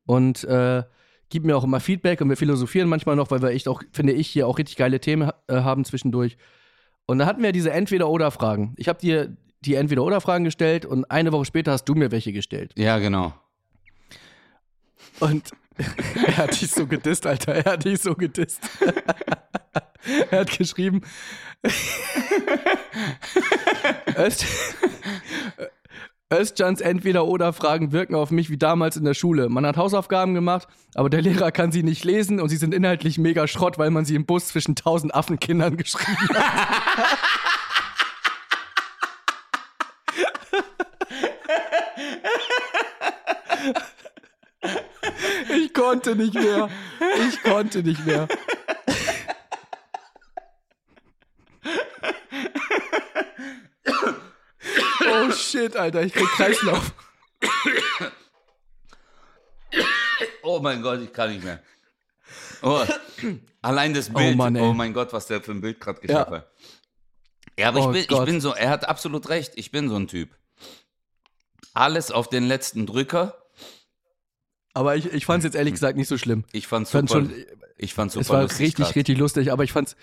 D: Und äh, gibt mir auch immer Feedback und wir philosophieren manchmal noch, weil wir echt auch, finde ich, hier auch richtig geile Themen äh, haben zwischendurch. Und da hatten wir diese Entweder-Oder-Fragen. Ich habe dir die Entweder-Oder-Fragen gestellt und eine Woche später hast du mir welche gestellt.
B: Ja, genau.
D: Und er hat dich so gedisst, Alter. Er hat dich so gedisst. er hat geschrieben. Öst, Özcans Entweder-Oder-Fragen wirken auf mich wie damals in der Schule. Man hat Hausaufgaben gemacht, aber der Lehrer kann sie nicht lesen und sie sind inhaltlich mega Schrott, weil man sie im Bus zwischen tausend Affenkindern geschrieben hat. Ich konnte nicht mehr. Ich konnte nicht mehr. Oh shit, Alter, ich krieg Kreislauf.
B: Oh mein Gott, ich kann nicht mehr. Oh, allein das Bild. Oh,
D: Mann, ey.
B: mein Gott, was der für ein Bild gerade geschafft
D: Ja.
B: hat. Ja, aber
D: Oh
B: ich, bin, ich bin so, er hat absolut recht. Ich bin so ein Typ. Alles auf den letzten Drücker.
D: Aber ich, ich fand's jetzt ehrlich gesagt nicht so schlimm.
B: Ich fand's
D: Fand
B: super.
D: schon,
B: ich fand's super
D: es war
B: lustig.
D: richtig,
B: grad.
D: richtig lustig, aber ich fand's,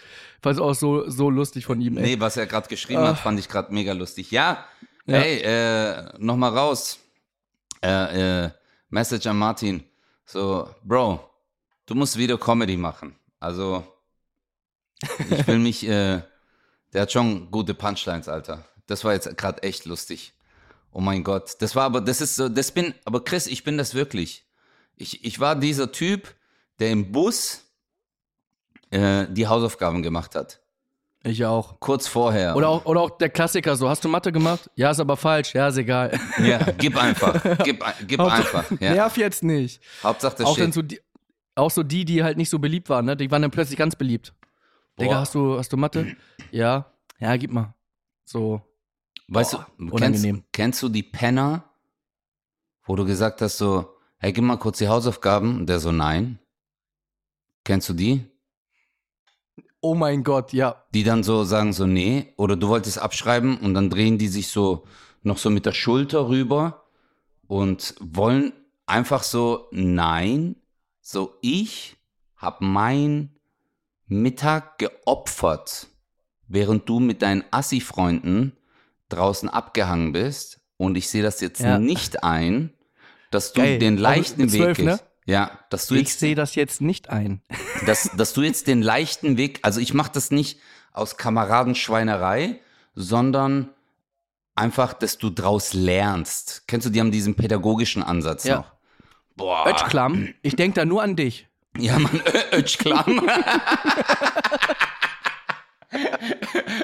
D: fand's auch so, so lustig von ihm, ey.
B: Nee, was er gerade geschrieben
D: Ah.
B: hat, fand ich gerade mega lustig. Ja,
D: Ja.
B: hey, äh, nochmal raus. Äh, äh, Message an Martin. So, Bro, du musst wieder Comedy machen. Also, ich will mich, äh, der hat schon gute Punchlines, Alter. Das war jetzt gerade echt lustig. Oh mein Gott. Das war aber, das ist so, das bin, aber Chris, ich bin das wirklich. Ich, ich war dieser Typ, der im Bus äh, die Hausaufgaben gemacht hat.
D: Ich auch.
B: Kurz vorher.
D: Oder auch, oder auch der Klassiker so, hast du Mathe gemacht? Ja, ist aber falsch. Ja, ist egal.
B: Ja, gib einfach. Gib, gib einfach. Ja.
D: Nerv jetzt nicht.
B: Hauptsache das
D: auch
B: steht.
D: so die, Auch so die, die halt nicht so beliebt waren, ne? Die waren dann plötzlich ganz beliebt. Digga,
B: Boah.
D: hast du, hast du Mathe? Ja. Ja, gib mal. So.
B: Weißt
D: Boah,
B: du, kennst,
D: unangenehm.
B: kennst du die Penner, wo du gesagt hast so, hey, gib mal kurz die Hausaufgaben und der so, nein. Kennst du die?
D: Oh mein Gott, ja.
B: Die dann so sagen so, nee, oder du wolltest abschreiben und dann drehen die sich so noch so mit der Schulter rüber und wollen einfach so, nein, so ich hab mein Mittag geopfert, während du mit deinen Assi-Freunden draußen abgehangen bist und ich sehe das jetzt
D: Ja.
B: nicht ein, dass du
D: Geil.
B: den
D: Auch
B: leichten Weg
D: zwölf, ne?
B: Ja, dass du
D: Ich
B: jetzt
D: sehe das jetzt nicht ein.
B: dass, dass du jetzt den leichten Weg, also ich mache das nicht aus Kameradenschweinerei, sondern einfach, dass du draus lernst. Kennst du, die haben diesen pädagogischen Ansatz
D: Ja.
B: noch. Boah.
D: Ötschklamm, ich denke da nur an dich.
B: Ja, Mann, Ö- Ötschklamm.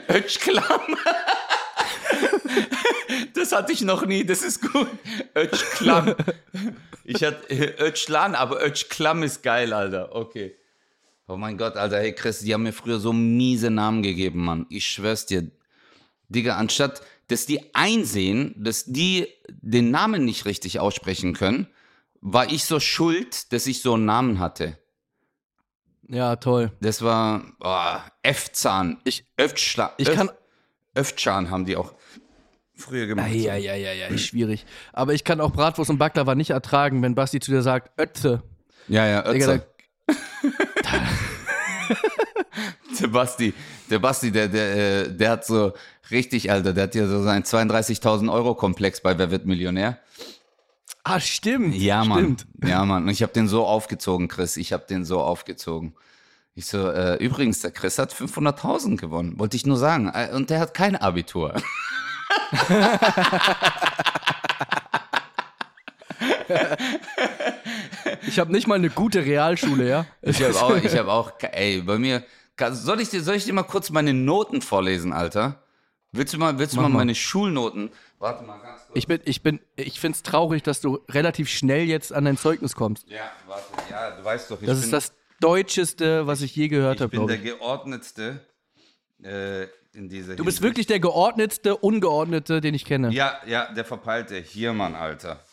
B: Ötschklamm. Das hatte ich noch nie, das ist gut. Ötschklamm. Ich hatte äh, Ötschlan, aber Ötschklamm ist geil, Alter. Okay. Oh mein Gott, Alter, hey Chris, die haben mir früher so miese Namen gegeben, Mann. Ich schwör's dir. Digga, anstatt, dass die einsehen, dass die den Namen nicht richtig aussprechen können, war ich so schuld, dass ich so einen Namen hatte.
D: Ja, toll.
B: Das war oh, F-Zahn.
D: Ich-
B: Öftschla
D: Ich kann.
B: Öftschan haben die auch früher gemacht.
D: Ja, ja, ja, ja, ist schwierig. Aber ich kann auch Bratwurst und Baklava nicht ertragen, wenn Basti zu dir sagt, Ötze.
B: ja, ja Ötze. Der Basti, der Basti, der, der, äh, der hat so richtig, Alter, der hat ja so seinen 32.000 Euro Komplex bei Wer wird Millionär.
D: Ah, stimmt.
B: Ja, Mann.
D: Stimmt.
B: Ja, Mann. Und ich habe den so aufgezogen, Chris. Ich habe den so aufgezogen. Ich so, äh, übrigens, der Chris hat 500.000 gewonnen. Wollte ich nur sagen. Äh, Und der hat kein Abitur.
D: Ich habe nicht mal eine gute Realschule, ja?
B: Ich habe auch, ich habe auch, ey, bei mir, soll ich dir, soll ich dir mal kurz meine Noten vorlesen, Alter? Willst du mal, willst du mal
D: mal.
B: meine Schulnoten? Warte mal ganz kurz.
D: Ich bin, ich bin, ich find's traurig, dass du relativ schnell jetzt an dein Zeugnis kommst.
B: ja, warte, ja, du weißt doch, ich
D: Das
B: bin,
D: ist das Deutscheste, was ich je gehört
B: ich
D: habe,
B: bin der geordnetste äh, in dieser
D: Du bist wirklich der geordnetste, ungeordnete, den ich kenne.
B: Ja, ja, der Verpeilte. Hier, Mann, Alter.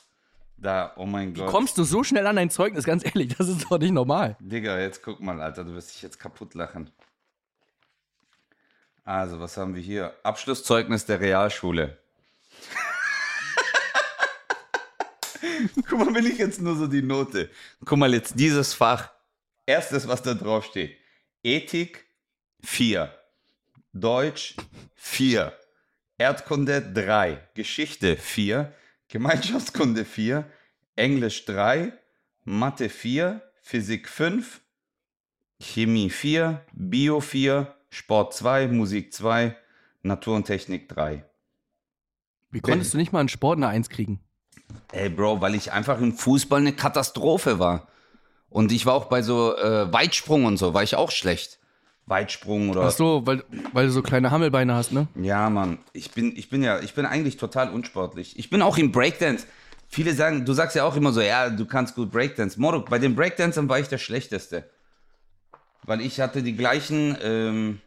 B: Da, oh mein Gott.
D: Kommst du so schnell an dein Zeugnis? Ganz ehrlich, das ist doch nicht normal.
B: Digga, jetzt guck mal, Alter, du wirst dich jetzt kaputt lachen. Also, was haben wir hier? Abschlusszeugnis der Realschule. Guck mal, will ich jetzt nur so die Note. Guck mal, jetzt dieses Fach. Erstes, was da drauf steht. Ethik 4. Deutsch 4. Erdkunde 3. Geschichte 4. Gemeinschaftskunde 4. Englisch 3. Mathe 4. Physik 5. Chemie 4, Bio 4, Sport 2, Musik 2, Natur und Technik 3.
D: Wie konntest du nicht mal einen Sport eine Eins kriegen?
B: Ey, Bro, weil ich einfach im Fußball eine Katastrophe war. Und ich war auch bei so äh, Weitsprung und so, war ich auch schlecht. Weitsprung oder.
D: Ach so, weil, weil du so kleine Hammelbeine hast, ne?
B: Ja, Mann. Ich bin, ich bin ja, ich bin eigentlich total unsportlich. Ich bin auch im Breakdance. Viele sagen, du sagst ja auch immer so, ja, du kannst gut Breakdance. Moro, bei den Breakdancern war ich der Schlechteste. Weil ich hatte die gleichen, ähm,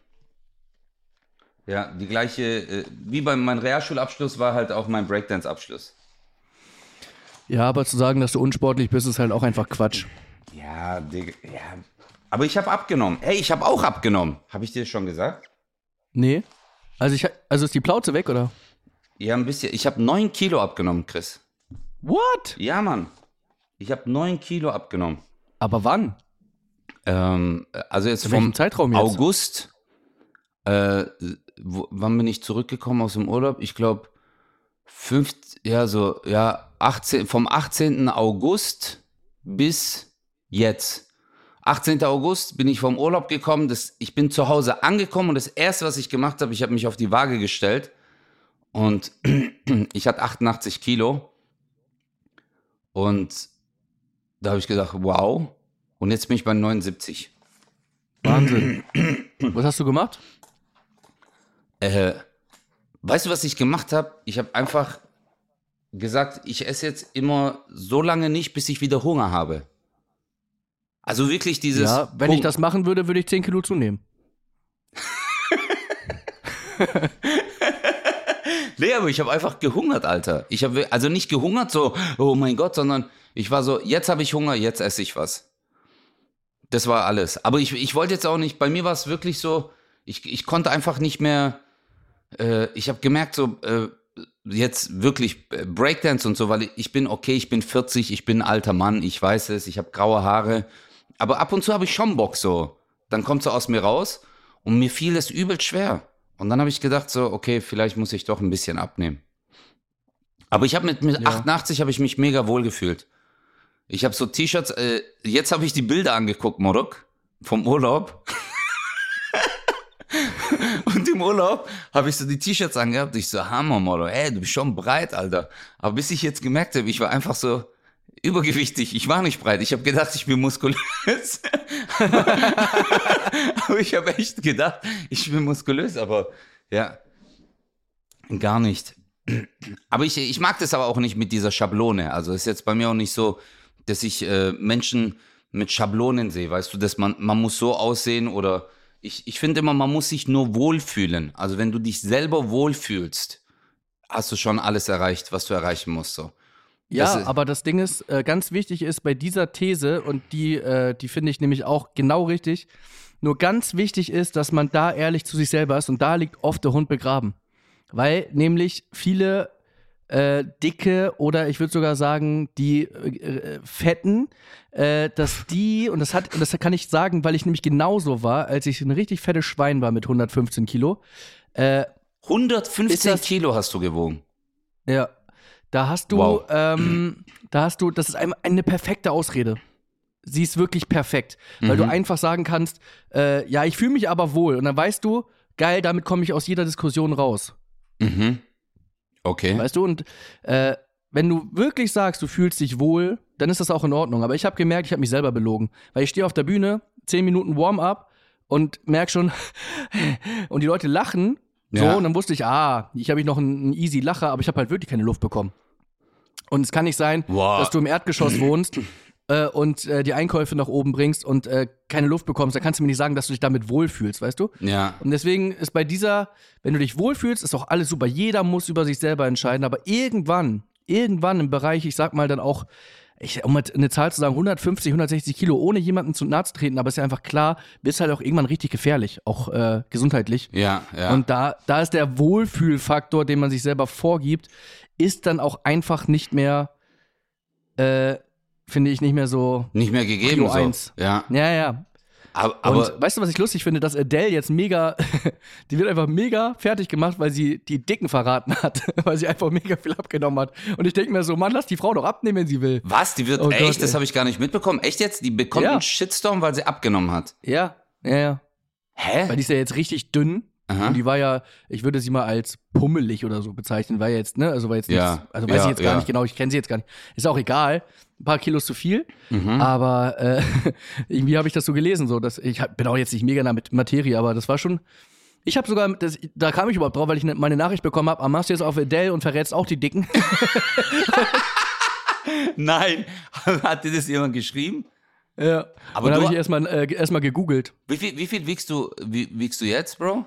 B: ja, die gleiche, äh, wie bei meinem Realschulabschluss war halt auch mein Breakdance-Abschluss.
D: Ja, aber zu sagen, dass du unsportlich bist, ist halt auch einfach Quatsch.
B: Ja, Digga, ja. Aber ich habe abgenommen. Hey, ich habe auch abgenommen. Habe ich dir schon gesagt?
D: Nee. Also ich also ist die Plauze weg, oder?
B: Ja, ein bisschen. Ich habe 9 Kilo abgenommen, Chris.
D: What?
B: Ja, Mann. Ich habe 9 Kilo abgenommen.
D: Aber wann?
B: Ähm, also jetzt vom
D: Zeitraum jetzt?
B: August. Äh, wo, wann bin ich zurückgekommen aus dem Urlaub? Ich glaube, ja, so, ja, 18, vom 18. August bis jetzt. 18. August bin ich vom Urlaub gekommen. Das, ich bin zu Hause angekommen und das erste, was ich gemacht habe, ich habe mich auf die Waage gestellt und ich hatte 88 Kilo. Und da habe ich gedacht, wow. Und jetzt bin ich bei 79.
D: Wahnsinn. Was hast du gemacht?
B: Äh, weißt du, was ich gemacht habe? Ich habe einfach gesagt, ich esse jetzt immer so lange nicht, bis ich wieder Hunger habe. Also wirklich dieses.
D: Ja, wenn ich
B: Punkt.
D: das machen würde, würde ich 10 Kilo zunehmen.
B: Nee, aber ich habe einfach gehungert, Alter. Ich habe also nicht gehungert so, oh mein Gott, sondern ich war so, jetzt habe ich Hunger, jetzt esse ich was. Das war alles. Aber ich, ich wollte jetzt auch nicht, bei mir war es wirklich so, ich, ich konnte einfach nicht mehr, äh, ich habe gemerkt, so, äh, jetzt wirklich äh, Breakdance und so, weil ich bin okay, ich bin 40, ich bin ein alter Mann, ich weiß es, ich habe graue Haare. Aber ab und zu habe ich schon Bock so. Dann kommt so aus mir raus und mir fiel es übel schwer. Und dann habe ich gedacht so, okay, vielleicht muss ich doch ein bisschen abnehmen. Aber ich habe mit, mit
D: Ja.
B: 88 habe ich mich mega wohl gefühlt. Ich habe so T-Shirts, äh, jetzt habe ich die Bilder angeguckt, Morok, vom Urlaub. Und im Urlaub habe ich so die T-Shirts angehabt. Ich so, Hammer, Moro, ey, du bist schon breit, Alter. Aber bis ich jetzt gemerkt habe, ich war einfach so übergewichtig. Ich war nicht breit. Ich habe gedacht, ich bin muskulös. aber ich habe echt gedacht, ich bin muskulös. Aber ja, gar nicht. Aber ich, ich mag das aber auch nicht mit dieser Schablone. Also ist jetzt bei mir auch nicht so, dass ich äh, Menschen mit Schablonen sehe. Weißt du, dass man, man muss so aussehen oder ich, ich finde immer, man muss sich nur wohlfühlen. Also wenn du dich selber wohlfühlst, hast du schon alles erreicht, was du erreichen musst. So.
D: Ja,
B: Das
D: aber das Ding ist, äh, ganz wichtig ist bei dieser These, und die, äh, die finde ich nämlich auch genau richtig, nur ganz wichtig ist, dass man da ehrlich zu sich selber ist und da liegt oft der Hund begraben. Weil nämlich viele äh, dicke oder ich würde sogar sagen, die äh, äh, fetten, äh, dass die, und das hat, und das kann ich sagen, weil ich nämlich genauso war, als ich ein richtig fettes Schwein war mit 115 Kilo. Äh,
B: 115
D: Ist das-
B: Kilo hast du gewogen.
D: ja. Da hast du,
B: Wow.
D: ähm, da hast du, das ist ein- eine perfekte Ausrede. Sie ist wirklich perfekt, weil du einfach sagen kannst, äh, ja, ich fühle mich aber wohl. Und dann weißt du, geil, damit komme ich aus jeder Diskussion raus.
B: Mhm. Okay.
D: Weißt du? Und äh, wenn du wirklich sagst, du fühlst dich wohl, dann ist das auch in Ordnung. Aber ich habe gemerkt, ich habe mich selber belogen. Weil ich stehe auf der Bühne, 10 Minuten Warm-up und merk schon, und die Leute lachen. So,
B: Ja.
D: und dann wusste ich, ah, ich habe ich noch einen, einen easy Lacher, aber ich habe halt wirklich keine Luft bekommen. Und es kann nicht sein,
B: Wow.
D: dass du im Erdgeschoss wohnst äh, und äh, die Einkäufe nach oben bringst und äh, keine Luft bekommst. Da kannst du mir nicht sagen, dass du dich damit wohlfühlst, weißt du?
B: Ja.
D: Und deswegen ist bei dieser, wenn du dich wohlfühlst, ist auch alles super. Jeder muss über sich selber entscheiden, aber irgendwann, irgendwann im Bereich, ich sag mal dann auch, ich, um eine Zahl zu sagen, 150, 160 Kilo, ohne jemanden zu nahe zu treten, aber ist ja einfach klar, bist halt auch irgendwann richtig gefährlich, auch äh, gesundheitlich.
B: Ja, ja.
D: Und da, da ist der Wohlfühlfaktor, den man sich selber vorgibt, ist dann auch einfach nicht mehr, äh, finde ich, nicht mehr so.
B: nicht mehr gegeben. So. Ja.
D: Ja, ja.
B: Aber, aber
D: Und weißt du, was ich lustig finde, dass Adele jetzt mega, die wird einfach mega fertig gemacht, weil sie die Dicken verraten hat, weil sie einfach mega viel abgenommen hat. Und ich denke mir so, Mann, lass die Frau doch abnehmen, wenn sie will.
B: was? Die wird
D: Oh
B: echt?
D: Gott,
B: das habe ich gar nicht mitbekommen. Echt jetzt? Die bekommt
D: Ja.
B: einen Shitstorm, weil sie abgenommen hat.
D: Ja, ja, ja.
B: Hä?
D: Weil die ist ja jetzt richtig dünn.
B: Aha.
D: Und die war ja, ich würde sie mal als pummelig oder so bezeichnen, war jetzt, ne? Also war jetzt
B: Ja,
D: nichts, also weiß
B: ja,
D: ich jetzt gar
B: ja.
D: nicht genau, ich kenne sie jetzt gar nicht. Ist auch egal. Ein paar Kilos zu viel.
B: Mhm.
D: Aber äh, irgendwie habe ich das so gelesen, so dass ich bin auch jetzt nicht mega der Mat- Materie, aber das war schon. Ich habe sogar, das, da kam ich überhaupt drauf, weil ich ne, meine Nachricht bekommen habe, machst du jetzt auf Adele und verrätst auch die Dicken.
B: Nein. Hat dir das jemand geschrieben?
D: ja.
B: Aber
D: dann habe ich erstmal äh, erstmal gegoogelt.
B: Wie viel, wie viel wiegst du, wie, wiegst du jetzt, Bro?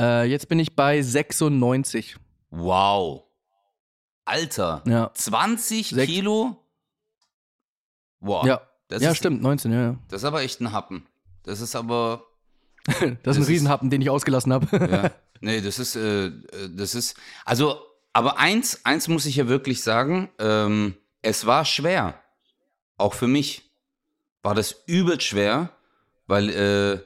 D: Äh, jetzt bin ich bei 96.
B: Wow. Alter.
D: Ja.
B: 20
D: Sechs-
B: Kilo? Wow.
D: Ja.
B: Das
D: ja, stimmt, 19, ja, ja.
B: Das ist aber echt ein Happen. Das ist aber,
D: Das ist ein
B: ist-
D: Riesenhappen, den ich ausgelassen habe.
B: ja. Nee, das ist, äh, das ist, also, aber eins, eins muss ich ja wirklich sagen, ähm, es war schwer. Auch für mich war das übel schwer, weil äh,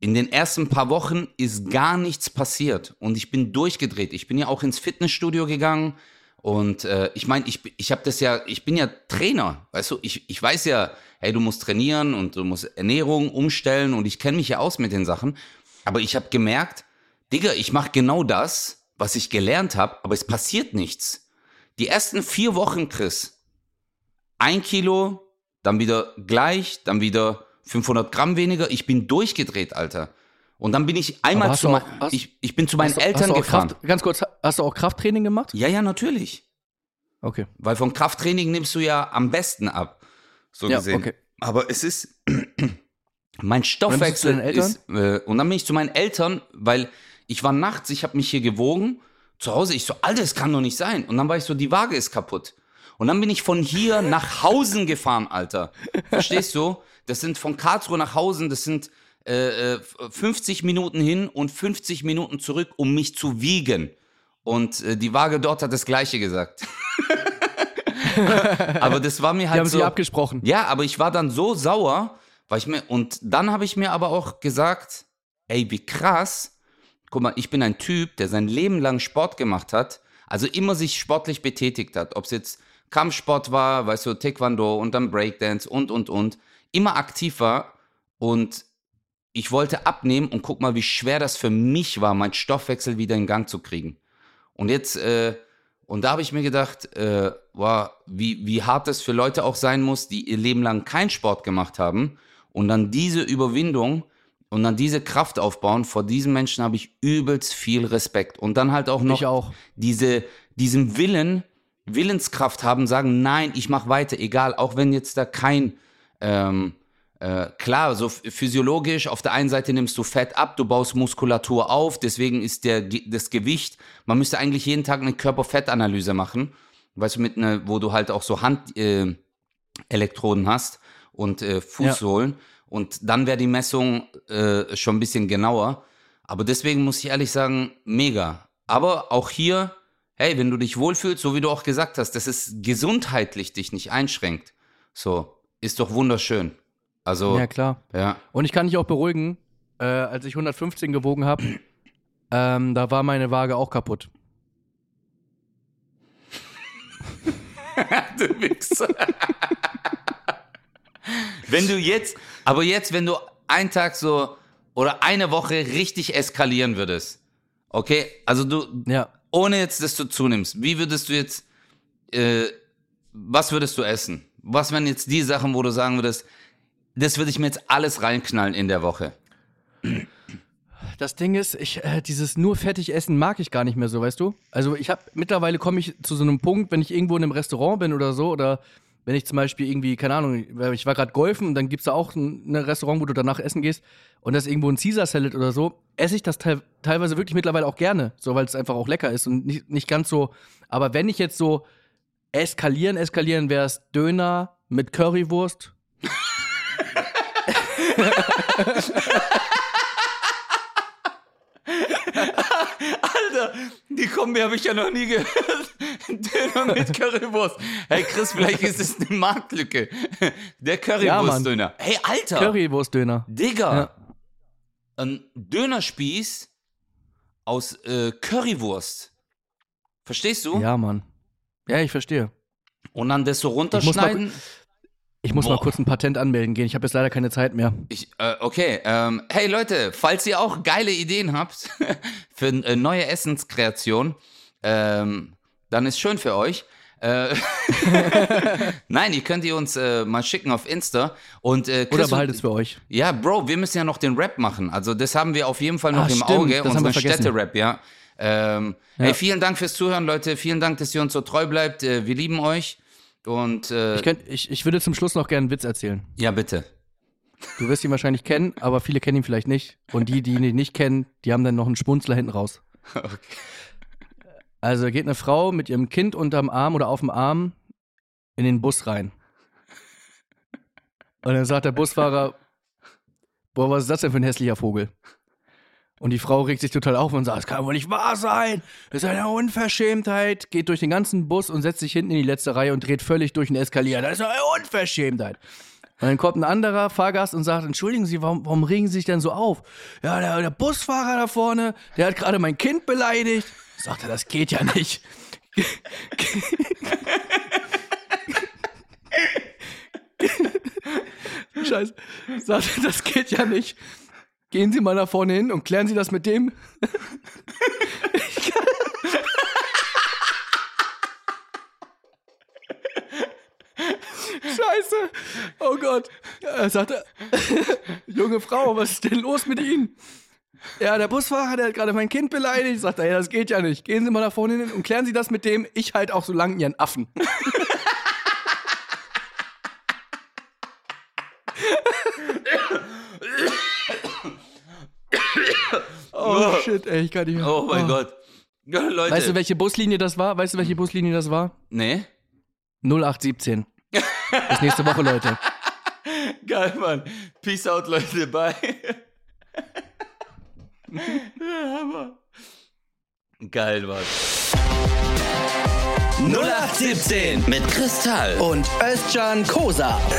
B: in den ersten paar Wochen ist gar nichts passiert und ich bin durchgedreht. Ich bin ja auch ins Fitnessstudio gegangen und äh, ich meine, ich, ich habe das ja, ich bin ja Trainer, weißt du, ich, ich weiß ja, hey, du musst trainieren und du musst Ernährung umstellen und ich kenne mich ja aus mit den Sachen, aber ich habe gemerkt, Digga, ich mache genau das, was ich gelernt habe, aber es passiert nichts. Die ersten vier Wochen, Chris, ein Kilo, dann wieder gleich, dann wieder 500 Gramm weniger. Ich bin durchgedreht, Alter. Und dann bin ich einmal zu
D: auch- hast-
B: ich, ich bin zu meinen
D: Hast
B: Eltern
D: hast
B: gefahren.
D: Kraft, ganz kurz, hast du auch Krafttraining gemacht?
B: Ja, ja, natürlich.
D: Okay.
B: Weil vom Krafttraining nimmst du ja am besten ab. So
D: Ja,
B: gesehen.
D: okay.
B: Aber es ist. mein Stoffwechsel ist. Äh, und dann bin ich zu meinen Eltern, weil ich war nachts, ich habe mich hier gewogen. Zu Hause, ich so, Alter, das kann doch nicht sein. Und dann war ich so, die Waage ist kaputt. Und dann bin ich von hier nach Hausen gefahren, Alter. Verstehst du? Das sind von Karlsruhe nach Hausen, das sind äh, äh, 50 Minuten hin und 50 Minuten zurück, um mich zu wiegen. Und äh, die Waage dort hat das Gleiche gesagt. aber das war mir
D: Die
B: halt
D: haben
B: so.
D: sich abgesprochen.
B: Ja, aber ich war dann so sauer, weil ich mir und dann habe ich mir aber auch gesagt, ey, wie krass. Guck mal, ich bin ein Typ, der sein Leben lang Sport gemacht hat, also immer sich sportlich betätigt hat, ob es jetzt Kampfsport war, weißt du, Taekwondo und dann Breakdance und und und, immer aktiv war und ich wollte abnehmen und guck mal, wie schwer das für mich war, meinen Stoffwechsel wieder in Gang zu kriegen. Und jetzt, äh, und da habe ich mir gedacht, äh, wow, wie, wie hart das für Leute auch sein muss, die ihr Leben lang keinen Sport gemacht haben und dann diese Überwindung und dann diese Kraft aufbauen, vor diesen Menschen habe ich übelst viel Respekt. Und dann halt auch noch
D: auch.
B: diese, diesen Willen, Willenskraft haben, sagen, nein, ich mache weiter, egal, auch wenn jetzt da kein, ähm, äh, klar, so physiologisch, auf der einen Seite nimmst du Fett ab, du baust Muskulatur auf, deswegen ist der, das Gewicht, man müsste eigentlich jeden Tag eine Körperfettanalyse machen, weißt du, mit ne, wo du halt auch so Handelektroden äh, hast und äh, Fußsohlen. Und dann wäre die Messung äh, schon ein bisschen genauer, aber deswegen muss ich ehrlich sagen, mega. Aber auch hier, hey, wenn du dich wohlfühlst, so wie du auch gesagt hast, dass es gesundheitlich dich nicht einschränkt, so, ist doch wunderschön. Also,
D: Ja, klar.
B: ja.
D: Und ich kann dich auch beruhigen, äh, als ich 115 gewogen habe, ähm, da war meine Waage auch kaputt.
B: du Wichser. wenn du jetzt, aber jetzt, wenn du einen Tag so oder eine Woche richtig eskalieren würdest, okay, also du,
D: Ja.
B: ohne jetzt, dass du zunimmst, wie würdest du jetzt, äh, was würdest du essen? Was wären jetzt die Sachen, wo du sagen würdest, das würde ich mir jetzt alles reinknallen in der Woche?
D: Das Ding ist, ich, äh, dieses nur fettig essen mag ich gar nicht mehr so, weißt du? Also ich habe mittlerweile komme ich zu so einem Punkt, wenn ich irgendwo in einem Restaurant bin oder so, oder wenn ich zum Beispiel irgendwie, keine Ahnung, ich war gerade golfen und dann gibt's da auch ein, ein Restaurant, wo du danach essen gehst und das ist irgendwo ein Caesar Salad oder so, esse ich das teil teilweise wirklich mittlerweile auch gerne, so weil es einfach auch lecker ist und nicht, nicht ganz so. Aber wenn ich jetzt so eskalieren, eskalieren, wäre es Döner mit Currywurst.
B: Alter, die Kombi habe ich ja noch nie gehört. Döner mit Currywurst. Hey Chris, vielleicht ist es eine Marktlücke. Der Currywurstdöner. hey Alter,
D: Currywurstdöner.
B: Digga.
D: Ja.
B: Ein Dönerspieß aus äh, Currywurst. Verstehst du?
D: Ja, Mann. Ja, ich verstehe.
B: Und dann das so
D: muss mal-
B: runterschneiden.
D: Ich muss mal
B: Boah.
D: kurz ein Patent anmelden gehen. Ich habe jetzt leider keine Zeit mehr.
B: Ich, äh, okay, ähm, hey Leute, falls ihr auch geile Ideen habt für äh, neue Essenskreation, ähm, dann ist schön für euch. Äh, Nein, ihr könnt ihr uns äh, mal schicken auf Insta und äh,
D: Oder behaltet es für euch.
B: Ja, Bro, wir müssen ja noch den Rap machen. Also das haben wir auf jeden Fall noch
D: Ah,
B: im
D: stimmt,
B: Auge,
D: das
B: unseren. Städte-Rap, ja. Ähm,
D: Ja.
B: Hey, vielen Dank fürs Zuhören, Leute. Vielen Dank, dass ihr uns so treu bleibt. Äh, wir lieben euch. Und äh,
D: Ich, könnt, ich, ich würde zum Schluss noch gerne einen Witz erzählen.
B: ja, bitte.
D: Du wirst ihn wahrscheinlich kennen, aber viele kennen ihn vielleicht nicht. Und die, die ihn nicht kennen, die haben dann noch einen Schmunzler hinten raus.
B: Okay.
D: Also geht eine Frau mit ihrem Kind unterm Arm oder auf dem Arm in den Bus rein. Und dann sagt der Busfahrer, boah, was ist das denn für ein hässlicher Vogel? Und die Frau regt sich total auf und sagt, das kann wohl nicht wahr sein. Das ist eine Unverschämtheit. Geht durch den ganzen Bus und setzt sich hinten in die letzte Reihe und dreht völlig durch und eskaliert. Das ist eine Unverschämtheit. Und dann kommt ein anderer Fahrgast und sagt, entschuldigen Sie, warum, warum regen Sie sich denn so auf? Ja, der, der Busfahrer da vorne, der hat gerade mein Kind beleidigt. Sagt er, das geht ja nicht. Scheiße. Sagt er, das geht ja nicht. Gehen Sie mal da vorne hin und klären Sie das mit dem. Scheiße. Oh Gott. Er sagte, junge Frau, was ist denn los mit Ihnen? Ja, der Busfahrer, der hat gerade mein Kind beleidigt. Sagt er, ja, das geht ja nicht. Gehen Sie mal da vorne hin und klären Sie das mit dem. Ich halt auch so lang Ihren Affen. Shit, ey, ich kann nicht mehr.
B: Oh mein Gott. Ja, Leute.
D: Weißt du, welche Buslinie das war? Weißt du, welche Buslinie das war?
B: nee?
D: 0817. Bis nächste Woche, Leute.
B: Geil, Mann. Peace out, Leute. Bye. ja, Hammer. Geil, Mann.
C: 0817
B: Mit Kristall.
C: und Özcan Kosa.